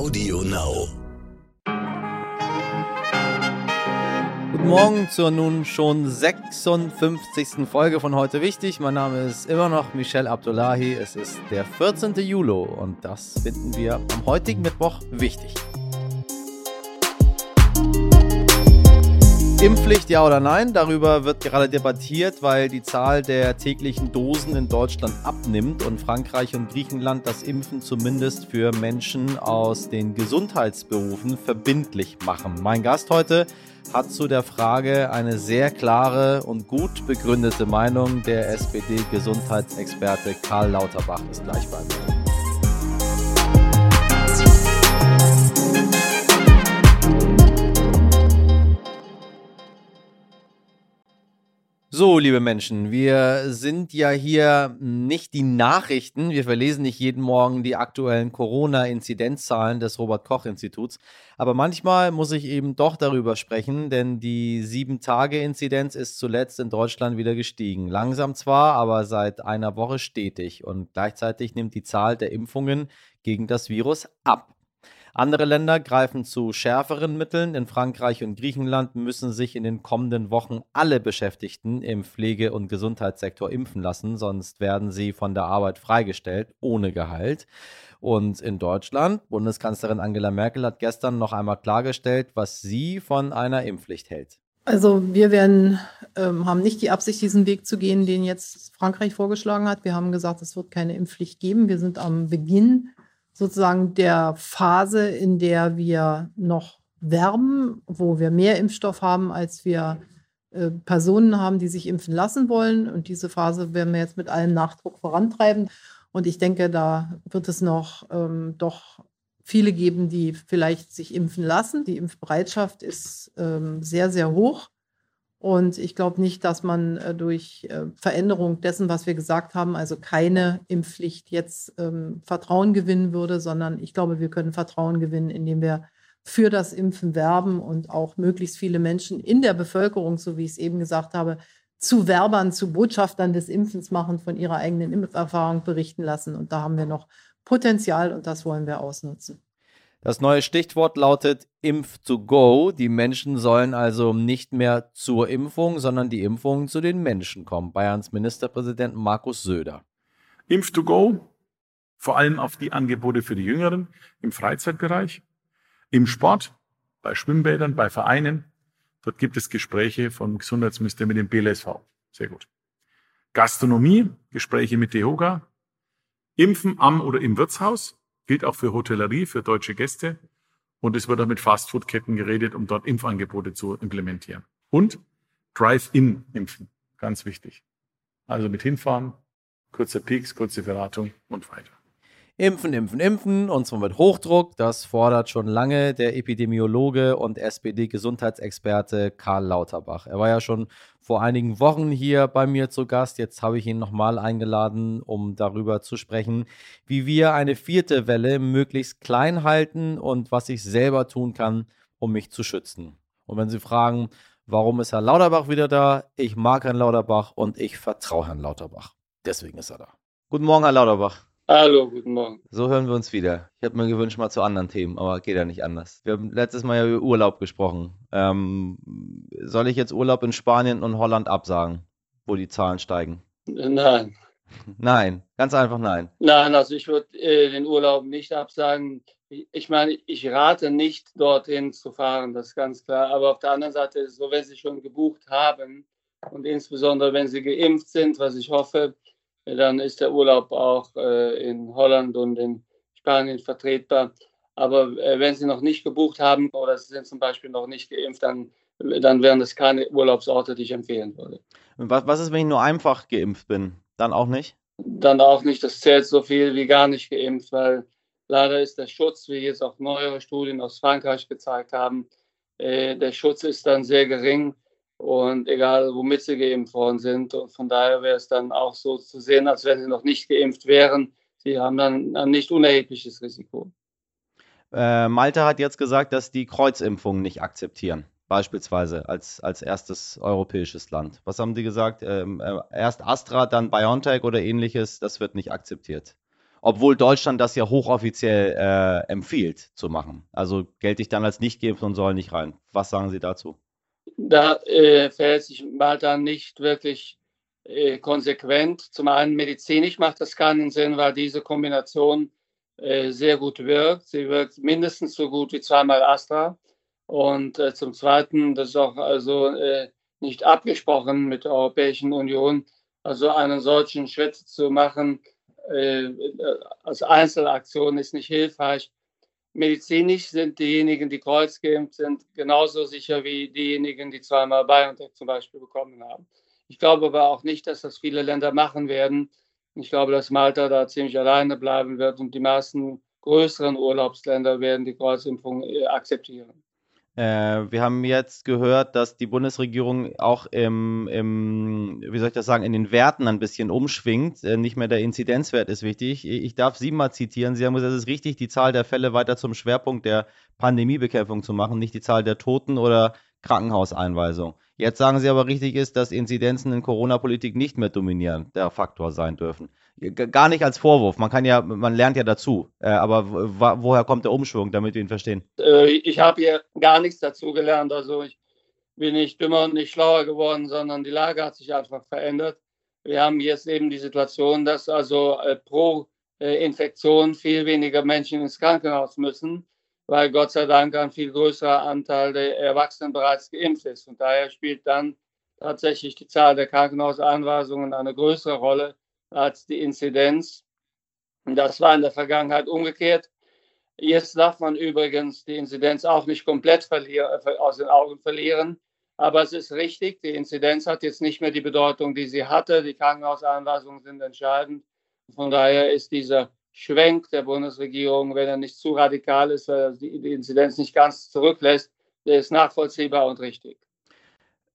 Audio Now. Guten Morgen zur nun schon 56. Folge von Heute Wichtig. Mein Name ist immer noch Michel Abdullahi. Es ist der 14. Juli und das finden wir am heutigen Mittwoch wichtig. Impfpflicht ja oder nein? Darüber wird gerade debattiert, weil die Zahl der täglichen Dosen in Deutschland abnimmt und Frankreich und Griechenland das Impfen zumindest für Menschen aus den Gesundheitsberufen verbindlich machen. Mein Gast heute hat zu der Frage eine sehr klare und gut begründete Meinung. Der SPD-Gesundheitsexperte Karl Lauterbach ist gleich bei mir. So, liebe Menschen, wir sind ja hier nicht die Nachrichten. Wir verlesen nicht jeden Morgen die aktuellen Corona-Inzidenzzahlen des Robert-Koch-Instituts. Aber manchmal muss ich eben doch darüber sprechen, denn die Sieben-Tage-Inzidenz ist zuletzt in Deutschland wieder gestiegen. Langsam zwar, aber seit einer Woche stetig. Und gleichzeitig nimmt die Zahl der Impfungen gegen das Virus ab. Andere Länder greifen zu schärferen Mitteln. In Frankreich und Griechenland müssen sich in den kommenden Wochen alle Beschäftigten im Pflege- und Gesundheitssektor impfen lassen, sonst werden sie von der Arbeit freigestellt ohne Gehalt. Und in Deutschland, Bundeskanzlerin Angela Merkel hat gestern noch einmal klargestellt, was sie von einer Impfpflicht hält. Also wir werden, ähm, haben nicht die Absicht, diesen Weg zu gehen, den jetzt Frankreich vorgeschlagen hat. Wir haben gesagt, es wird keine Impfpflicht geben. Wir sind am Beginn sozusagen der Phase, in der wir noch werben, wo wir mehr Impfstoff haben, als wir äh, Personen haben, die sich impfen lassen wollen. Und diese Phase werden wir jetzt mit allem Nachdruck vorantreiben. Und ich denke, da wird es noch ähm, doch viele geben, die vielleicht sich impfen lassen. Die Impfbereitschaft ist ähm, sehr, sehr hoch. Und ich glaube nicht, dass man äh, durch äh, Veränderung dessen, was wir gesagt haben, also keine Impfpflicht jetzt ähm, Vertrauen gewinnen würde, sondern ich glaube, wir können Vertrauen gewinnen, indem wir für das Impfen werben und auch möglichst viele Menschen in der Bevölkerung, so wie ich es eben gesagt habe, zu Werbern, zu Botschaftern des Impfens machen, von ihrer eigenen Impferfahrung berichten lassen. Und da haben wir noch Potenzial und das wollen wir ausnutzen. Das neue Stichwort lautet Impf to go. Die Menschen sollen also nicht mehr zur Impfung, sondern die Impfung zu den Menschen kommen. Bayerns Ministerpräsident Markus Söder. Impf to go, vor allem auf die Angebote für die Jüngeren im Freizeitbereich, im Sport, bei Schwimmbädern, bei Vereinen. Dort gibt es Gespräche vom Gesundheitsminister mit dem BLSV. Sehr gut. Gastronomie, Gespräche mit DEHOGA, Impfen am oder im Wirtshaus, gilt auch für Hotellerie, für deutsche Gäste. Und es wird auch mit Fastfood-Ketten geredet, um dort Impfangebote zu implementieren. Und Drive-In-Impfen, ganz wichtig. Also mit hinfahren, kurze Peaks, kurze Beratung und weiter. Impfen, impfen, impfen und zwar mit Hochdruck. Das fordert schon lange der Epidemiologe und SPD-Gesundheitsexperte Karl Lauterbach. Er war ja schon vor einigen Wochen hier bei mir zu Gast. Jetzt habe ich ihn nochmal eingeladen, um darüber zu sprechen, wie wir eine vierte Welle möglichst klein halten und was ich selber tun kann, um mich zu schützen. Und wenn Sie fragen, warum ist Herr Lauterbach wieder da? Ich mag Herrn Lauterbach und ich vertraue Herrn Lauterbach. Deswegen ist er da. Guten Morgen, Herr Lauterbach. Hallo, guten Morgen. So hören wir uns wieder. Ich habe mir gewünscht mal zu anderen Themen, aber geht ja nicht anders. Wir haben letztes Mal ja über Urlaub gesprochen. Ähm, soll ich jetzt Urlaub in Spanien und Holland absagen, wo die Zahlen steigen? Nein. Nein, ganz einfach nein. Nein, also ich würde äh, den Urlaub nicht absagen. Ich meine, ich rate nicht, dorthin zu fahren, das ist ganz klar. Aber auf der anderen Seite ist es so, wenn Sie schon gebucht haben und insbesondere wenn Sie geimpft sind, was ich hoffe, dann ist der Urlaub auch äh, in Holland und in Spanien vertretbar. Aber äh, wenn Sie noch nicht gebucht haben oder Sie sind zum Beispiel noch nicht geimpft, dann, dann wären das keine Urlaubsorte, die ich empfehlen würde. Was, was ist, wenn ich nur einfach geimpft bin? Dann auch nicht? Dann auch nicht. Das zählt so viel wie gar nicht geimpft, weil leider ist der Schutz, wie jetzt auch neuere Studien aus Frankreich gezeigt haben, äh, der Schutz ist dann sehr gering und egal, womit sie geimpft worden sind. Und von daher wäre es dann auch so zu sehen, als wenn sie noch nicht geimpft wären. Sie haben dann ein nicht unerhebliches Risiko. Äh, Malte hat jetzt gesagt, dass die Kreuzimpfungen nicht akzeptieren, beispielsweise als, als erstes europäisches Land. Was haben die gesagt? Ähm, äh, erst Astra, dann BioNTech oder ähnliches, das wird nicht akzeptiert. obwohl Deutschland das ja hochoffiziell äh, empfiehlt zu machen. Also gelte ich dann als nicht geimpft und soll nicht rein. Was sagen Sie dazu? Da äh, verhält sich Malta nicht wirklich äh, konsequent. Zum einen medizinisch macht das keinen Sinn, weil diese Kombination äh, sehr gut wirkt. Sie wirkt mindestens so gut wie zweimal Astra. Und äh, zum Zweiten, das ist auch also äh, nicht abgesprochen mit der Europäischen Union, also einen solchen Schritt zu machen äh, als Einzelaktion ist nicht hilfreich. Medizinisch sind diejenigen, die kreuzgeimpft sind, genauso sicher wie diejenigen, die zweimal BioNTech zum Beispiel bekommen haben. Ich glaube aber auch nicht, dass das viele Länder machen werden. Ich glaube, dass Malta da ziemlich alleine bleiben wird und die meisten größeren Urlaubsländer werden die Kreuzimpfung äh, akzeptieren. Äh, wir haben jetzt gehört, dass die Bundesregierung auch im, im, wie soll ich das sagen, in den Werten ein bisschen umschwingt. Äh, nicht mehr der Inzidenzwert ist wichtig. Ich darf Sie mal zitieren. Sie haben gesagt, es ist richtig, die Zahl der Fälle weiter zum Schwerpunkt der Pandemiebekämpfung zu machen, nicht die Zahl der Toten oder Krankenhauseinweisung. Jetzt sagen Sie aber richtig ist, dass Inzidenzen in Corona-Politik nicht mehr dominieren, der Faktor sein dürfen. Gar nicht als Vorwurf. Man kann ja, man lernt ja dazu. Äh, aber woher kommt der Umschwung, damit wir ihn verstehen? Äh, ich habe hier gar nichts dazu gelernt. Also ich bin nicht dümmer und nicht schlauer geworden, sondern die Lage hat sich einfach verändert. Wir haben jetzt eben die Situation, dass also äh, pro Infektion viel weniger Menschen ins Krankenhaus müssen, weil Gott sei Dank ein viel größerer Anteil der Erwachsenen bereits geimpft ist. Und daher spielt dann tatsächlich die Zahl der Krankenhausanweisungen eine größere Rolle als die Inzidenz. Und das war in der Vergangenheit umgekehrt. Jetzt darf man übrigens die Inzidenz auch nicht komplett aus den Augen verlieren. Aber es ist richtig, die Inzidenz hat jetzt nicht mehr die Bedeutung, die sie hatte. Die Krankenhausanweisungen sind entscheidend. Von daher ist dieser Schwenk der Bundesregierung, wenn er nicht zu radikal ist, weil er die Inzidenz nicht ganz zurücklässt, der ist nachvollziehbar und richtig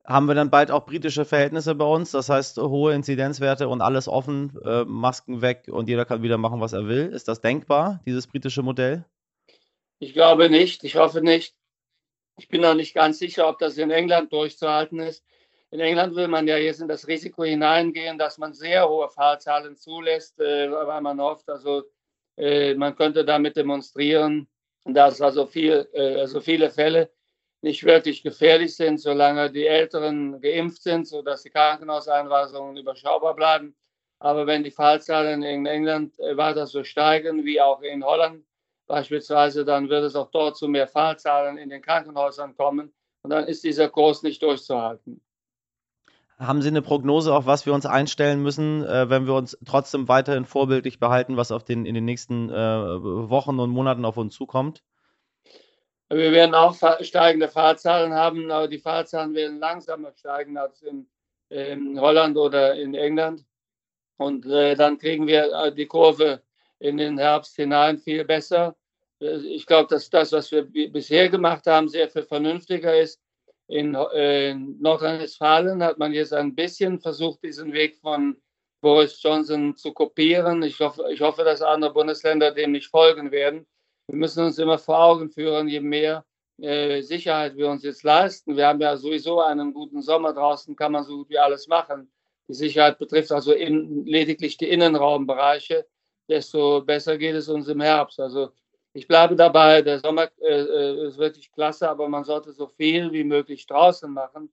haben wir dann bald auch britische Verhältnisse bei uns. Das heißt, hohe Inzidenzwerte und alles offen, äh, Masken weg und jeder kann wieder machen, was er will. Ist das denkbar, dieses britische Modell? Ich glaube nicht. Ich hoffe nicht. Ich bin noch nicht ganz sicher, ob das in England durchzuhalten ist. In England will man ja jetzt in das Risiko hineingehen, dass man sehr hohe Fallzahlen zulässt, äh, weil man hofft, also äh, man könnte damit demonstrieren, dass also, viel, äh, also viele Fälle nicht wirklich gefährlich sind, solange die Älteren geimpft sind, sodass die Krankenhauseinweisungen überschaubar bleiben. Aber wenn die Fallzahlen in England weiter so steigen wie auch in Holland beispielsweise, dann wird es auch dort zu mehr Fallzahlen in den Krankenhäusern kommen. Und dann ist dieser Kurs nicht durchzuhalten. Haben Sie eine Prognose, auf was wir uns einstellen müssen, äh, wenn wir uns trotzdem weiterhin vorbildlich behalten, was auf den, in den nächsten äh, Wochen und Monaten auf uns zukommt? Wir werden auch steigende Fahrzahlen haben, aber die Fahrzahlen werden langsamer steigen als in, in Holland oder in England. Und äh, dann kriegen wir äh, die Kurve in den Herbst hinein viel besser. Äh, ich glaube, dass das, was wir bisher gemacht haben, sehr viel vernünftiger ist. In, äh, in Nordrhein-Westfalen hat man jetzt ein bisschen versucht, diesen Weg von Boris Johnson zu kopieren. Ich hoffe, ich hoffe dass andere Bundesländer dem nicht folgen werden wir müssen uns immer vor Augen führen, je mehr äh, Sicherheit wir uns jetzt leisten. Wir haben ja sowieso einen guten Sommer draußen, kann man so gut wie alles machen. Die Sicherheit betrifft also in, lediglich die Innenraumbereiche, desto besser geht es uns im Herbst. Also ich bleibe dabei, der Sommer äh, äh ist wirklich klasse, aber man sollte so viel wie möglich draußen machen.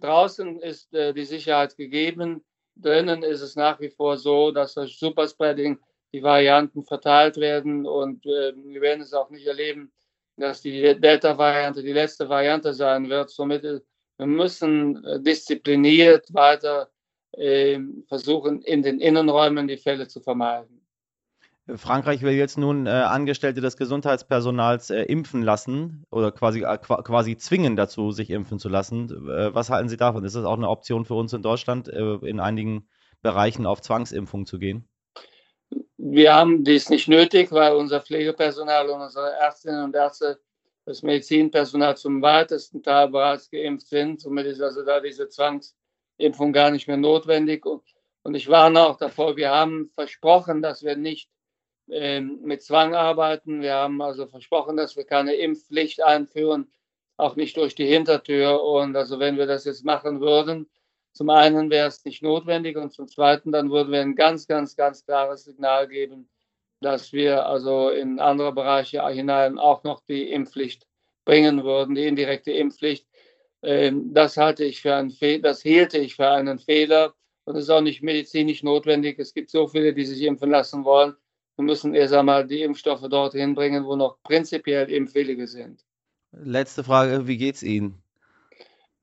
Draußen ist äh, die Sicherheit gegeben, drinnen ist es nach wie vor so, dass das Superspreading die Varianten verteilt werden und äh, wir werden es auch nicht erleben, dass die Delta-Variante die letzte Variante sein wird. Somit äh, wir müssen äh, diszipliniert weiter äh, versuchen, in den Innenräumen die Fälle zu vermeiden. Frankreich will jetzt nun äh, Angestellte des Gesundheitspersonals äh, impfen lassen oder quasi, äh, quasi zwingen dazu, sich impfen zu lassen. Äh, was halten Sie davon? Ist das auch eine Option für uns in Deutschland, äh, in einigen Bereichen auf Zwangsimpfung zu gehen? Wir haben dies nicht nötig, weil unser Pflegepersonal und unsere Ärztinnen und Ärzte, das Medizinpersonal zum weitesten Teil bereits geimpft sind. Somit ist also da diese Zwangsimpfung gar nicht mehr notwendig. Und ich warne auch davor, wir haben versprochen, dass wir nicht mit Zwang arbeiten. Wir haben also versprochen, dass wir keine Impfpflicht einführen, auch nicht durch die Hintertür. Und also wenn wir das jetzt machen würden, zum einen wäre es nicht notwendig und zum zweiten dann würden wir ein ganz, ganz, ganz klares Signal geben, dass wir also in andere Bereiche hinein auch noch die Impfpflicht bringen würden, die indirekte Impfpflicht. Ähm, das halte ich für einen Fehler, das hielte ich für einen Fehler und ist auch nicht medizinisch notwendig. Es gibt so viele, die sich impfen lassen wollen. Wir müssen erst einmal die Impfstoffe dorthin bringen, wo noch prinzipiell Impfwillige sind. Letzte Frage, wie geht's Ihnen?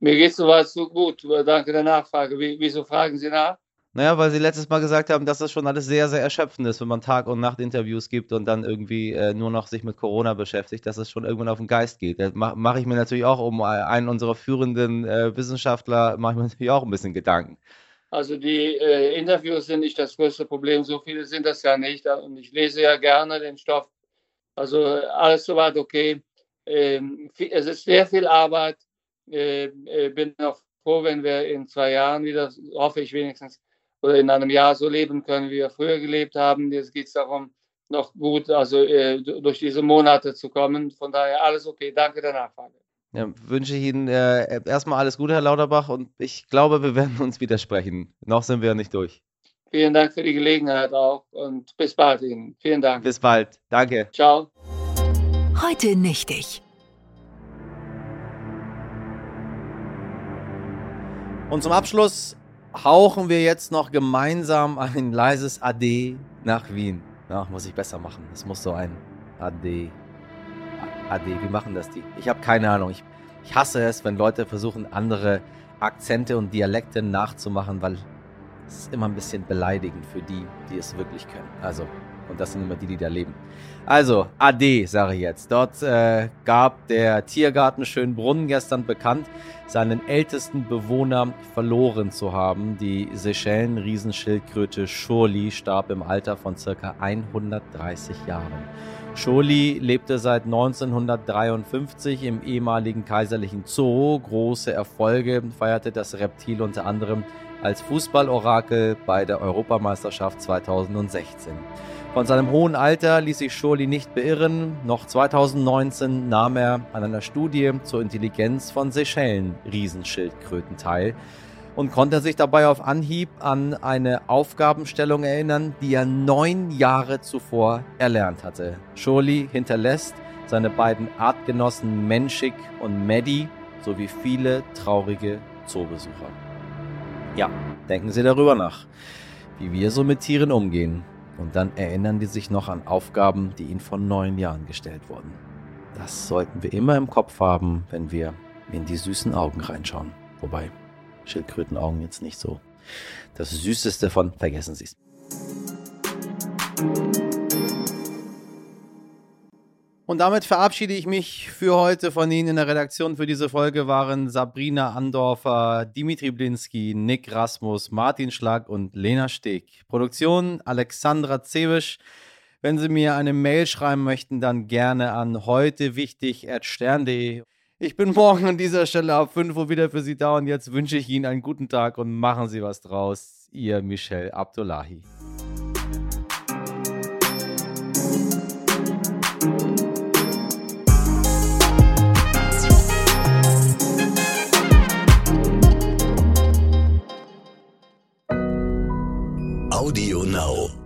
Mir geht es soweit so gut. Danke der Nachfrage. Wie, wieso fragen Sie nach? Naja, weil Sie letztes Mal gesagt haben, dass das schon alles sehr, sehr erschöpfend ist, wenn man Tag- und Nacht-Interviews gibt und dann irgendwie äh, nur noch sich mit Corona beschäftigt, dass es schon irgendwann auf den Geist geht. Da mache mach ich mir natürlich auch um einen unserer führenden äh, Wissenschaftler, mache ich mir natürlich auch ein bisschen Gedanken. Also die äh, Interviews sind nicht das größte Problem, so viele sind das ja nicht. Und ich lese ja gerne den Stoff. Also alles soweit okay. Ähm, es ist sehr viel Arbeit. Äh, äh, bin auch froh, wenn wir in zwei Jahren wieder, hoffe ich wenigstens, oder in einem Jahr so leben können, wie wir früher gelebt haben. Jetzt geht es darum, noch gut also äh, durch diese Monate zu kommen. Von daher alles okay. Danke der Nachfrage. Ja, wünsche ich Ihnen äh, erstmal alles Gute, Herr Lauterbach, und ich glaube, wir werden uns widersprechen. Noch sind wir nicht durch. Vielen Dank für die Gelegenheit auch und bis bald Ihnen. Vielen Dank. Bis bald. Danke. Ciao. Heute nichtig. Und zum Abschluss hauchen wir jetzt noch gemeinsam ein leises Ade nach Wien. Ja, muss ich besser machen. Es muss so ein Ade. Ade, wie machen das die? Ich habe keine Ahnung. Ich, ich hasse es, wenn Leute versuchen, andere Akzente und Dialekte nachzumachen, weil es ist immer ein bisschen beleidigend für die, die es wirklich können. Also, und das sind immer die, die da leben. Also, Ade, sage ich jetzt. Dort äh, gab der Tiergarten Schönbrunn gestern bekannt, seinen ältesten Bewohner verloren zu haben. Die Seychellen-Riesenschildkröte Shirley starb im Alter von circa 130 Jahren. Shirley lebte seit 1953 im ehemaligen kaiserlichen Zoo. Große Erfolge feierte das Reptil unter anderem als Fußballorakel bei der Europameisterschaft 2016. Von seinem hohen Alter ließ sich Schurli nicht beirren. Noch 2019 nahm er an einer Studie zur Intelligenz von Seychellen-Riesenschildkröten teil und konnte sich dabei auf Anhieb an eine Aufgabenstellung erinnern, die er neun Jahre zuvor erlernt hatte. Schurli hinterlässt seine beiden Artgenossen Menschik und Maddie sowie viele traurige Zoobesucher. Ja, denken Sie darüber nach, wie wir so mit Tieren umgehen. Und dann erinnern die sich noch an Aufgaben, die ihnen vor neun Jahren gestellt wurden. Das sollten wir immer im Kopf haben, wenn wir in die süßen Augen reinschauen. Wobei Schildkrötenaugen jetzt nicht so das Süßeste von, vergessen Sie es. Und damit verabschiede ich mich für heute von Ihnen. In der Redaktion für diese Folge waren Sabrina Andorfer, Dimitri Blinski, Nick Rasmus, Martin Schlag und Lena Steg. Produktion Alexandra Zewisch. Wenn Sie mir eine Mail schreiben möchten, dann gerne an heute wichtig stern.de. Ich bin morgen an dieser Stelle ab 5 Uhr wieder für Sie da und jetzt wünsche ich Ihnen einen guten Tag und machen Sie was draus. Ihr Michel Abdullahi. Audio Now.